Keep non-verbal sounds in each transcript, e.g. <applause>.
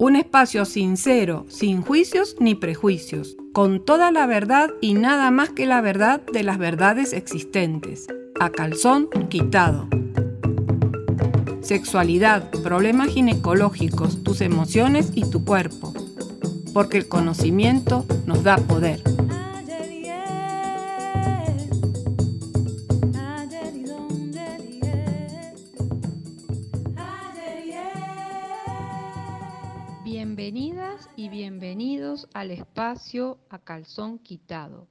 Un espacio sincero, sin juicios ni prejuicios, con toda la verdad y nada más que la verdad de las verdades existentes, a calzón quitado. Sexualidad, problemas ginecológicos, tus emociones y tu cuerpo, porque el conocimiento nos da poder. Al espacio a calzón quitado.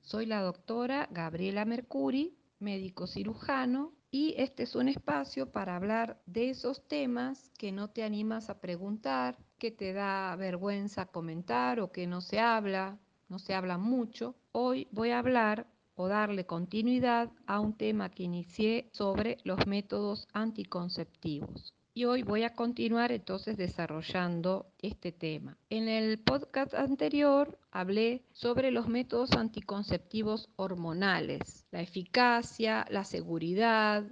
Soy la doctora Gabriela Mercuri, médico cirujano, y este es un espacio para hablar de esos temas que no te animas a preguntar, que te da vergüenza comentar o que no se habla, no se habla mucho. Hoy voy a hablar o darle continuidad a un tema que inicié sobre los métodos anticonceptivos y hoy voy a continuar entonces desarrollando este tema. En el podcast anterior hablé sobre los métodos anticonceptivos hormonales, la eficacia, la seguridad,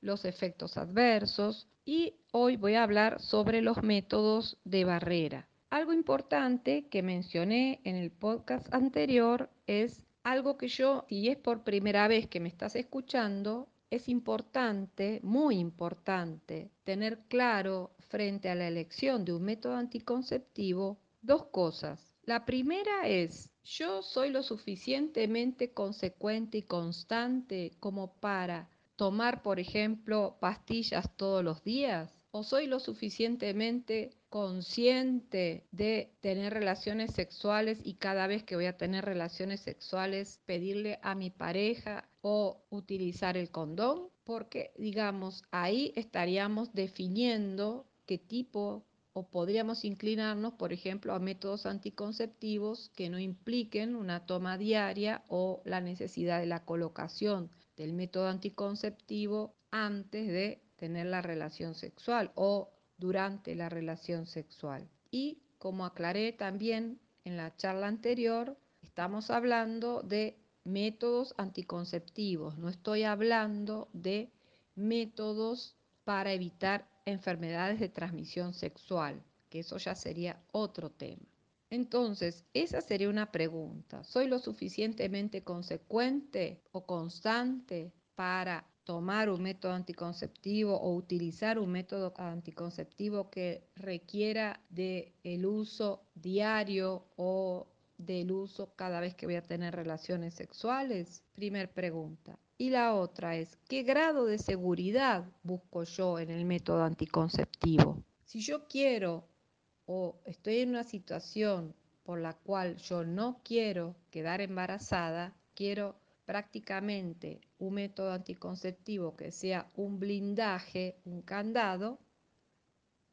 los efectos adversos y hoy voy a hablar sobre los métodos de barrera. Algo importante que mencioné en el podcast anterior es algo que yo, si es por primera vez que me estás escuchando, es importante, muy importante, tener claro frente a la elección de un método anticonceptivo dos cosas. La primera es, yo soy lo suficientemente consecuente y constante como para tomar, por ejemplo, pastillas todos los días? ¿O soy lo suficientemente consciente de tener relaciones sexuales y cada vez que voy a tener relaciones sexuales pedirle a mi pareja o utilizar el condón? Porque, digamos, ahí estaríamos definiendo qué tipo o podríamos inclinarnos, por ejemplo, a métodos anticonceptivos que no impliquen una toma diaria o la necesidad de la colocación del método anticonceptivo antes de tener la relación sexual o durante la relación sexual. Y como aclaré también en la charla anterior, estamos hablando de métodos anticonceptivos, no estoy hablando de métodos para evitar enfermedades de transmisión sexual, que eso ya sería otro tema. Entonces, esa sería una pregunta. ¿Soy lo suficientemente consecuente o constante para tomar un método anticonceptivo o utilizar un método anticonceptivo que requiera del el uso diario o del uso cada vez que voy a tener relaciones sexuales? Primer pregunta. Y la otra es, ¿qué grado de seguridad busco yo en el método anticonceptivo? Si yo quiero o estoy en una situación por la cual yo no quiero quedar embarazada, quiero prácticamente un método anticonceptivo que sea un blindaje, un candado,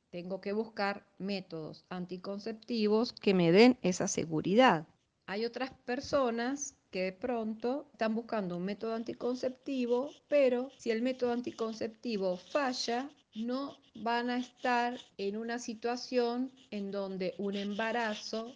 tengo que buscar métodos anticonceptivos que me den esa seguridad. Hay otras personas que de pronto están buscando un método anticonceptivo, pero si el método anticonceptivo falla, no van a estar en una situación en donde un embarazo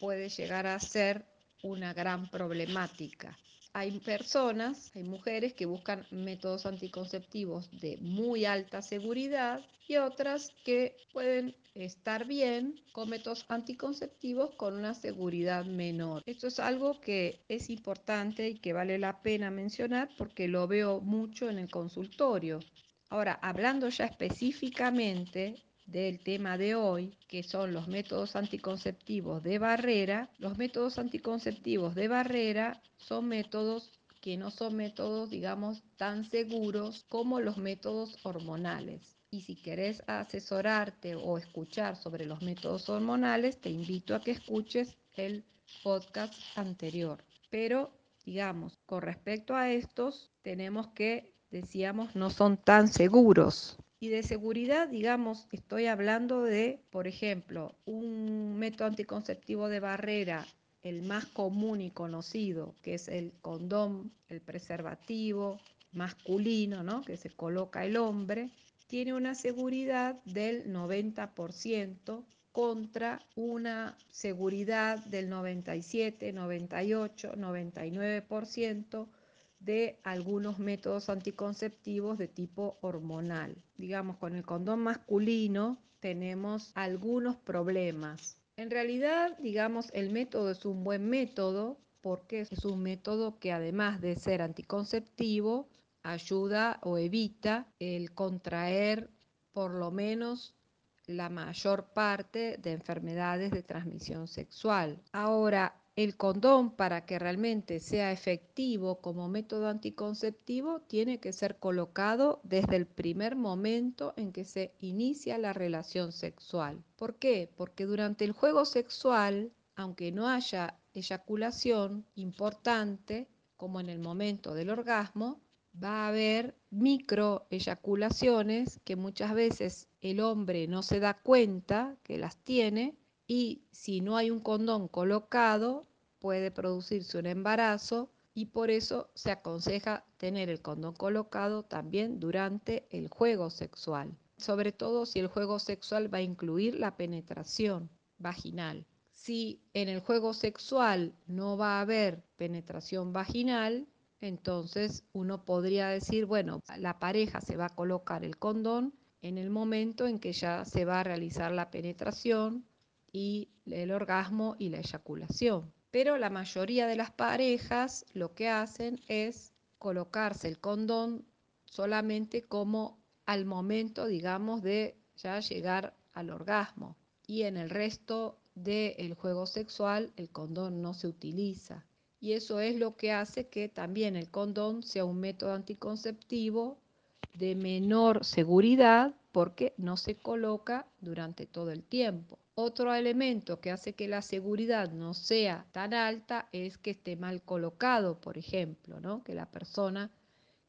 puede llegar a ser una gran problemática hay personas, hay mujeres que buscan métodos anticonceptivos de muy alta seguridad y otras que pueden estar bien con métodos anticonceptivos con una seguridad menor. Esto es algo que es importante y que vale la pena mencionar porque lo veo mucho en el consultorio. Ahora, hablando ya específicamente del tema de hoy, que son los métodos anticonceptivos de barrera, los métodos anticonceptivos de barrera son métodos que no son métodos, digamos, tan seguros como los métodos hormonales. Y si querés asesorarte o escuchar sobre los métodos hormonales, te invito a que escuches el podcast anterior. Pero, digamos, con respecto a estos, tenemos que, decíamos, no son tan seguros. Y de seguridad, digamos, estoy hablando de, por ejemplo, un método anticonceptivo de barrera, el más común y conocido, que es el condón, el preservativo masculino, ¿no? que se coloca el hombre, tiene una seguridad del 90% contra una seguridad del 97, 98, 99% de algunos métodos anticonceptivos de tipo hormonal. Digamos, con el condón masculino tenemos algunos problemas. En realidad, digamos, el método es un buen método porque es un método que además de ser anticonceptivo, ayuda o evita el contraer por lo menos la mayor parte de enfermedades de transmisión sexual. Ahora, el condón para que realmente sea efectivo como método anticonceptivo tiene que ser colocado desde el primer momento en que se inicia la relación sexual. ¿Por qué? Porque durante el juego sexual, aunque no haya eyaculación importante, como en el momento del orgasmo, va a haber micro eyaculaciones que muchas veces el hombre no se da cuenta que las tiene y si no hay un condón colocado puede producirse un embarazo y por eso se aconseja tener el condón colocado también durante el juego sexual, sobre todo si el juego sexual va a incluir la penetración vaginal. Si en el juego sexual no va a haber penetración vaginal, entonces uno podría decir, bueno, la pareja se va a colocar el condón en el momento en que ya se va a realizar la penetración y el orgasmo y la eyaculación. Pero la mayoría de las parejas lo que hacen es colocarse el condón solamente como al momento, digamos, de ya llegar al orgasmo. Y en el resto del juego sexual el condón no se utiliza y eso es lo que hace que también el condón sea un método anticonceptivo de menor seguridad porque no se coloca durante todo el tiempo. Otro elemento que hace que la seguridad no sea tan alta es que esté mal colocado, por ejemplo, ¿no? que la persona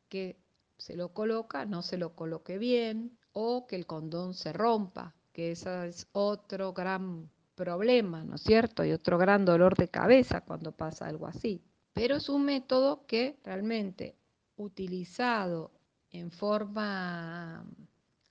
que se lo coloca no se lo coloque bien o que el condón se rompa, que ese es otro gran problema, ¿no es cierto? Y otro gran dolor de cabeza cuando pasa algo así. Pero es un método que realmente utilizado en forma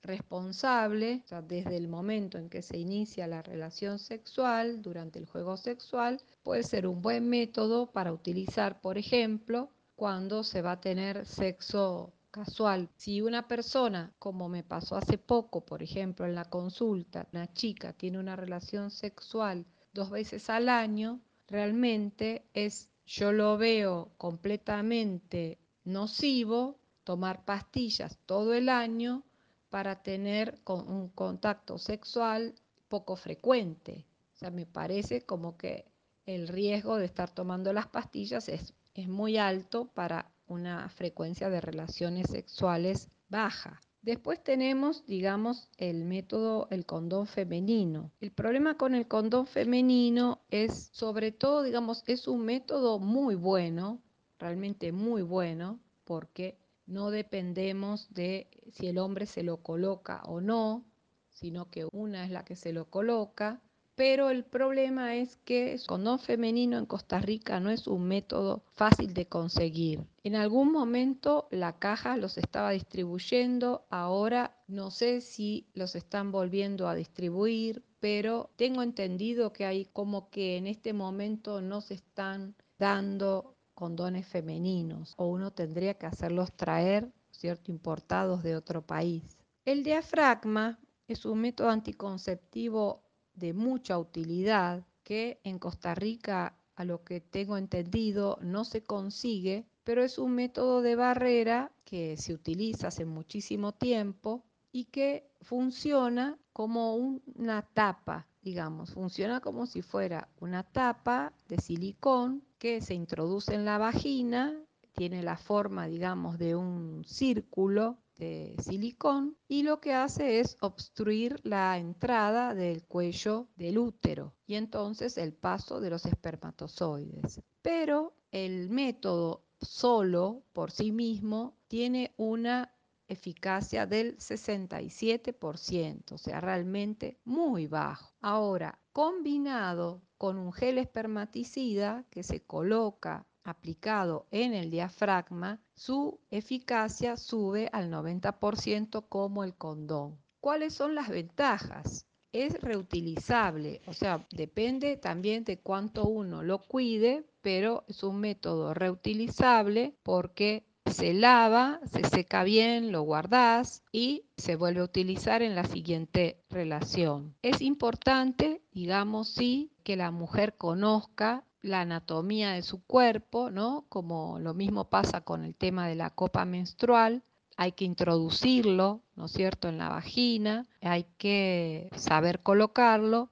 responsable, desde el momento en que se inicia la relación sexual, durante el juego sexual, puede ser un buen método para utilizar, por ejemplo, cuando se va a tener sexo casual. Si una persona, como me pasó hace poco, por ejemplo, en la consulta, una chica tiene una relación sexual dos veces al año, realmente es, yo lo veo completamente nocivo tomar pastillas todo el año para tener un contacto sexual poco frecuente. O sea, me parece como que el riesgo de estar tomando las pastillas es, es muy alto para una frecuencia de relaciones sexuales baja. Después tenemos, digamos, el método, el condón femenino. El problema con el condón femenino es, sobre todo, digamos, es un método muy bueno, realmente muy bueno, porque no dependemos de si el hombre se lo coloca o no, sino que una es la que se lo coloca pero el problema es que el condón femenino en Costa Rica no es un método fácil de conseguir. En algún momento la caja los estaba distribuyendo, ahora no sé si los están volviendo a distribuir, pero tengo entendido que hay como que en este momento no se están dando condones femeninos o uno tendría que hacerlos traer, ¿cierto?, importados de otro país. El diafragma es un método anticonceptivo de mucha utilidad que en Costa Rica, a lo que tengo entendido, no se consigue, pero es un método de barrera que se utiliza hace muchísimo tiempo y que funciona como una tapa, digamos, funciona como si fuera una tapa de silicón que se introduce en la vagina, tiene la forma, digamos, de un círculo de silicón y lo que hace es obstruir la entrada del cuello del útero y entonces el paso de los espermatozoides. Pero el método solo por sí mismo tiene una eficacia del 67%, o sea, realmente muy bajo. Ahora, combinado con un gel espermaticida que se coloca aplicado en el diafragma, su eficacia sube al 90% como el condón. ¿Cuáles son las ventajas? Es reutilizable, o sea, depende también de cuánto uno lo cuide, pero es un método reutilizable porque se lava, se seca bien, lo guardás y se vuelve a utilizar en la siguiente relación. Es importante, digamos, sí, que la mujer conozca la anatomía de su cuerpo, ¿no? Como lo mismo pasa con el tema de la copa menstrual, hay que introducirlo, ¿no es cierto?, en la vagina, hay que saber colocarlo,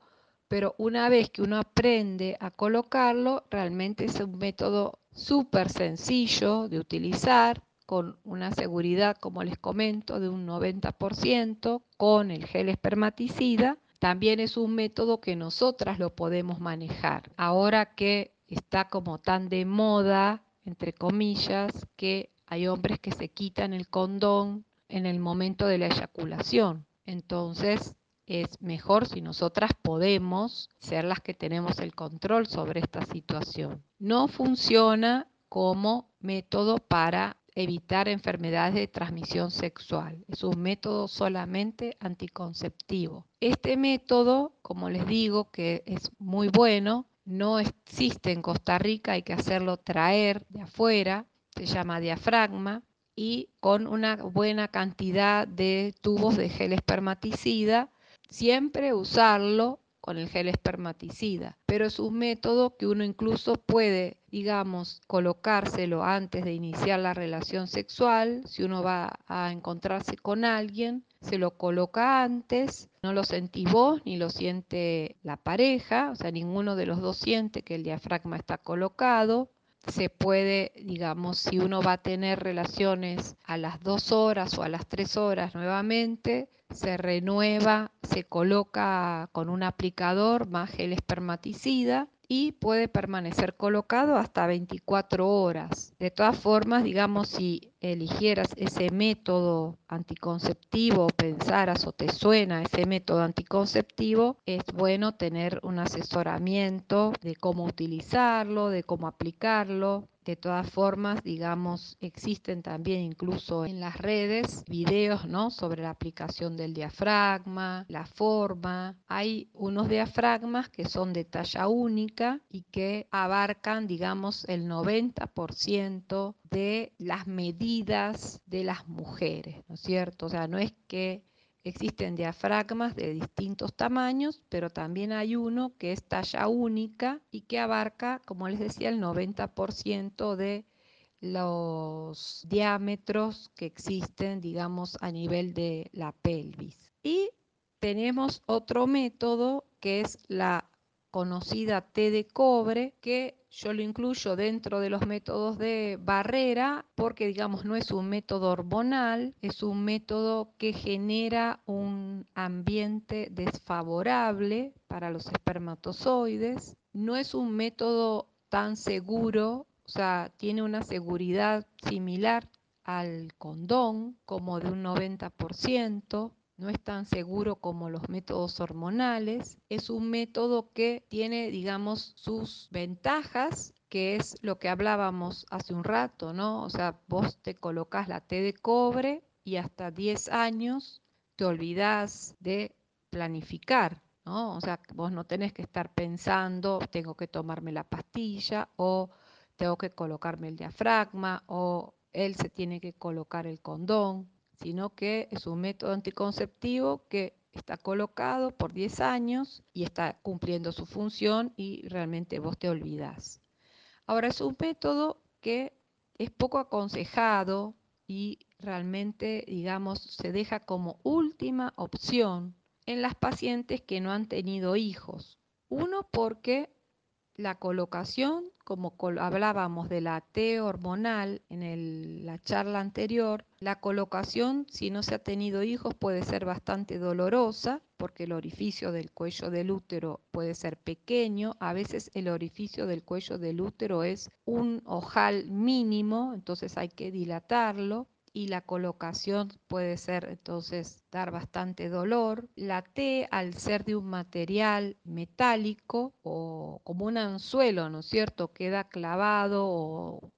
pero una vez que uno aprende a colocarlo, realmente es un método súper sencillo de utilizar, con una seguridad, como les comento, de un 90%, con el gel espermaticida. También es un método que nosotras lo podemos manejar. Ahora que está como tan de moda, entre comillas, que hay hombres que se quitan el condón en el momento de la eyaculación. Entonces, es mejor si nosotras podemos ser las que tenemos el control sobre esta situación. No funciona como método para evitar enfermedades de transmisión sexual. Es un método solamente anticonceptivo. Este método, como les digo, que es muy bueno, no existe en Costa Rica, hay que hacerlo traer de afuera se llama diafragma, y con una buena cantidad de tubos de gel espermaticida, siempre usarlo con el gel espermaticida, pero es un método que uno incluso puede, digamos, colocárselo antes de iniciar la relación sexual, si uno va a encontrarse con alguien, se lo coloca antes, no lo sentís vos ni lo siente la pareja, o sea, ninguno de los dos siente que el diafragma está colocado, se puede, digamos, si uno va a tener relaciones a las dos horas o a las tres horas nuevamente, se renueva, se coloca con un aplicador más gel espermaticida y puede permanecer colocado hasta 24 horas. De todas formas, digamos, si eligieras ese método anticonceptivo, pensaras o te suena ese método anticonceptivo, es bueno tener un asesoramiento de cómo utilizarlo, de cómo aplicarlo, de todas formas, digamos, existen también incluso en las redes videos ¿no? sobre la aplicación del diafragma, la forma. Hay unos diafragmas que son de talla única y que abarcan, digamos, el 90% de las medidas de las mujeres, ¿no es cierto? O sea, no es que Existen diafragmas de distintos tamaños, pero también hay uno que es talla única y que abarca, como les decía, el 90% de los diámetros que existen, digamos, a nivel de la pelvis. Y tenemos otro método que es la conocida T de cobre, que yo lo incluyo dentro de los métodos de barrera porque, digamos, no es un método hormonal, es un método que genera un ambiente desfavorable para los espermatozoides. No es un método tan seguro, o sea, tiene una seguridad similar al condón, como de un 90%, no es tan seguro como los métodos hormonales. Es un método que tiene, digamos, sus ventajas, que es lo que hablábamos hace un rato, ¿no? O sea, vos te colocas la T de cobre y hasta 10 años te olvidas de planificar, ¿no? O sea, vos no tenés que estar pensando, tengo que tomarme la pastilla o tengo que colocarme el diafragma o él se tiene que colocar el condón sino que es un método anticonceptivo que está colocado por 10 años y está cumpliendo su función y realmente vos te olvidás. Ahora es un método que es poco aconsejado y realmente, digamos, se deja como última opción en las pacientes que no han tenido hijos. Uno porque la colocación, como hablábamos de la T hormonal en la charla anterior, la colocación, si no se ha tenido hijos, puede ser bastante dolorosa porque el orificio del cuello del útero puede ser pequeño. A veces el orificio del cuello del útero es un ojal mínimo, entonces hay que dilatarlo y la colocación puede ser entonces dar bastante dolor. La T al ser de un material metálico o como un anzuelo, ¿no es cierto? Queda clavado o,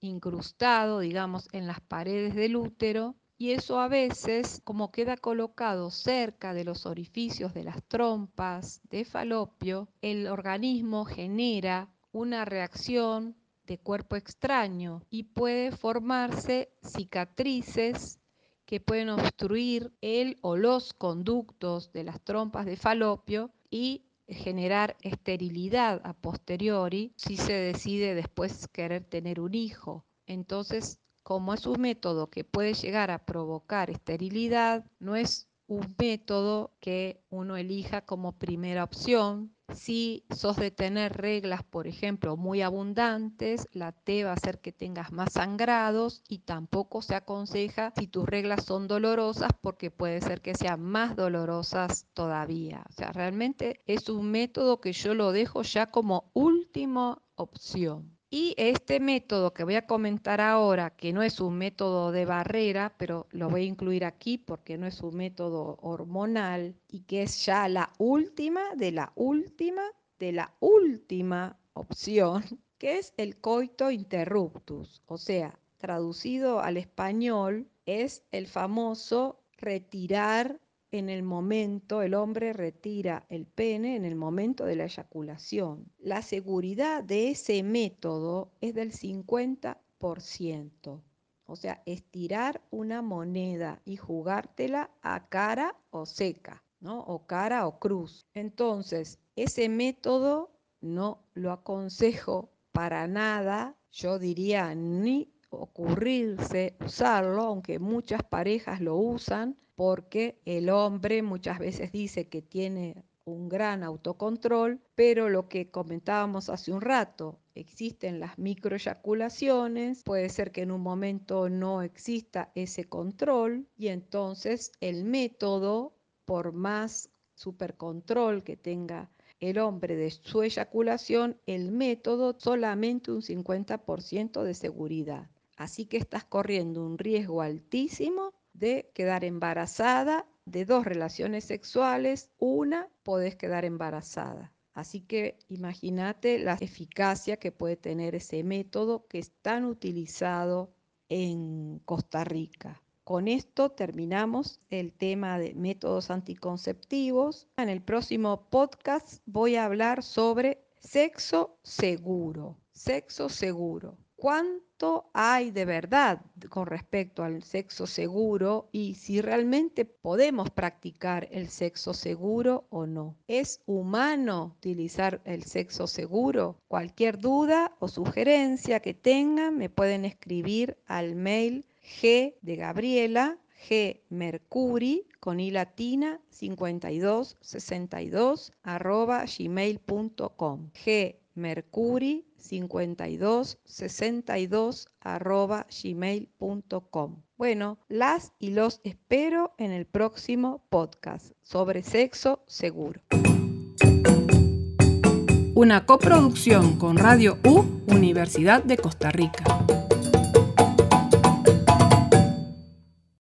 incrustado, digamos, en las paredes del útero. Y eso a veces, como queda colocado cerca de los orificios de las trompas de falopio, el organismo genera una reacción de cuerpo extraño y puede formarse cicatrices que pueden obstruir el o los conductos de las trompas de falopio y generar esterilidad a posteriori si se decide después querer tener un hijo. Entonces, como es un método que puede llegar a provocar esterilidad, no es un método que uno elija como primera opción. Si sos de tener reglas, por ejemplo, muy abundantes, la T va a hacer que tengas más sangrados y tampoco se aconseja si tus reglas son dolorosas porque puede ser que sean más dolorosas todavía. O sea, realmente es un método que yo lo dejo ya como última opción. Y este método que voy a comentar ahora, que no es un método de barrera, pero lo voy a incluir aquí porque no es un método hormonal y que es ya la última de la última de la última opción, <laughs> que es el coito interruptus. O sea, traducido al español, es el famoso retirar en el momento, el hombre retira el pene en el momento de la eyaculación. La seguridad de ese método es del 50%. O sea, estirar una moneda y jugártela a cara o seca, ¿no? O cara o cruz. Entonces, ese método no lo aconsejo para nada, yo diría ni ocurrirse usarlo, aunque muchas parejas lo usan, porque el hombre muchas veces dice que tiene un gran autocontrol, pero lo que comentábamos hace un rato, existen las microeyaculaciones, puede ser que en un momento no exista ese control y entonces el método, por más supercontrol que tenga el hombre de su eyaculación, el método solamente un 50% de seguridad. Así que estás corriendo un riesgo altísimo de quedar embarazada de dos relaciones sexuales, una podés quedar embarazada. Así que imagínate la eficacia que puede tener ese método que es tan utilizado en Costa Rica. Con esto terminamos el tema de métodos anticonceptivos. En el próximo podcast voy a hablar sobre sexo seguro. Sexo seguro. ¿Cuánto hay de verdad con respecto al sexo seguro y si realmente podemos practicar el sexo seguro o no? ¿Es humano utilizar el sexo seguro? Cualquier duda o sugerencia que tengan me pueden escribir al mail g de Gabriela G Mercuri con i latina 5262 arroba gmail.com G Mercuri 5262 arroba gmail.com. Bueno, las y los espero en el próximo podcast sobre sexo seguro. Una coproducción con Radio U, Universidad de Costa Rica.